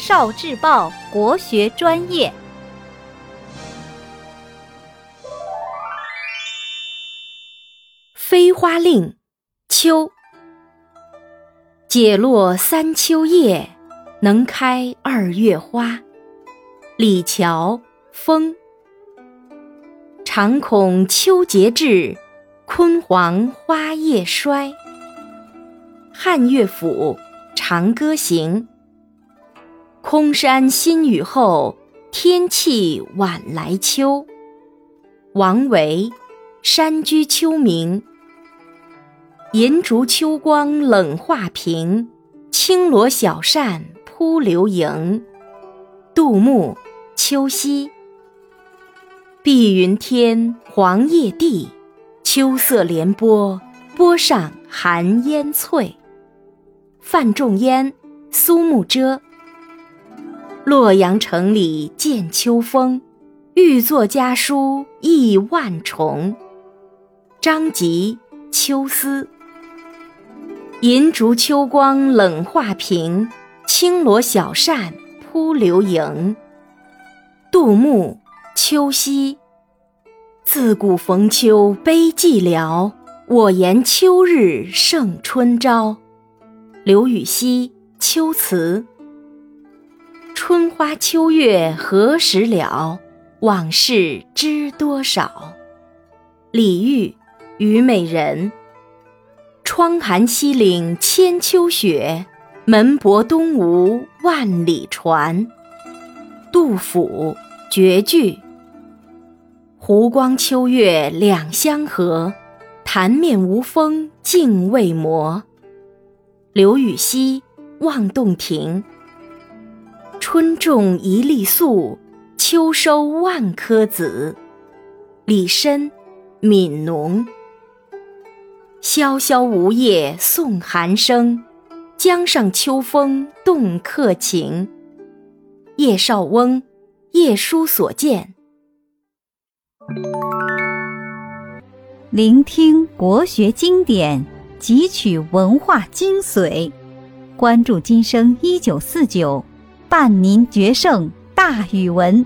少智报国学专业。飞花令，秋。解落三秋叶，能开二月花。李峤，风。常恐秋节至，焜黄花叶衰。汉乐府《长歌行》。空山新雨后，天气晚来秋。王维《山居秋暝》。银烛秋光冷画屏，轻罗小扇扑流萤。杜牧《秋夕》。碧云天，黄叶地，秋色连波，波上寒烟翠。范仲淹《苏幕遮》。洛阳城里见秋风，欲作家书意万重。张籍《秋思》。银烛秋光冷画屏，轻罗小扇扑流萤。杜牧《秋夕》。自古逢秋悲寂寥，我言秋日胜春朝。刘禹锡《秋词》。春花秋月何时了？往事知多少。李煜《虞美人》。窗含西岭千秋雪，门泊东吴万里船。杜甫《绝句》。湖光秋月两相和，潭面无风镜未磨。刘禹锡《望洞庭》。春种一粒粟，秋收万颗子。李绅《悯农》。萧萧梧叶送寒声，江上秋风动客情。叶绍翁《夜书所见》。聆听国学经典，汲取文化精髓，关注今生一九四九，伴您决胜大语文。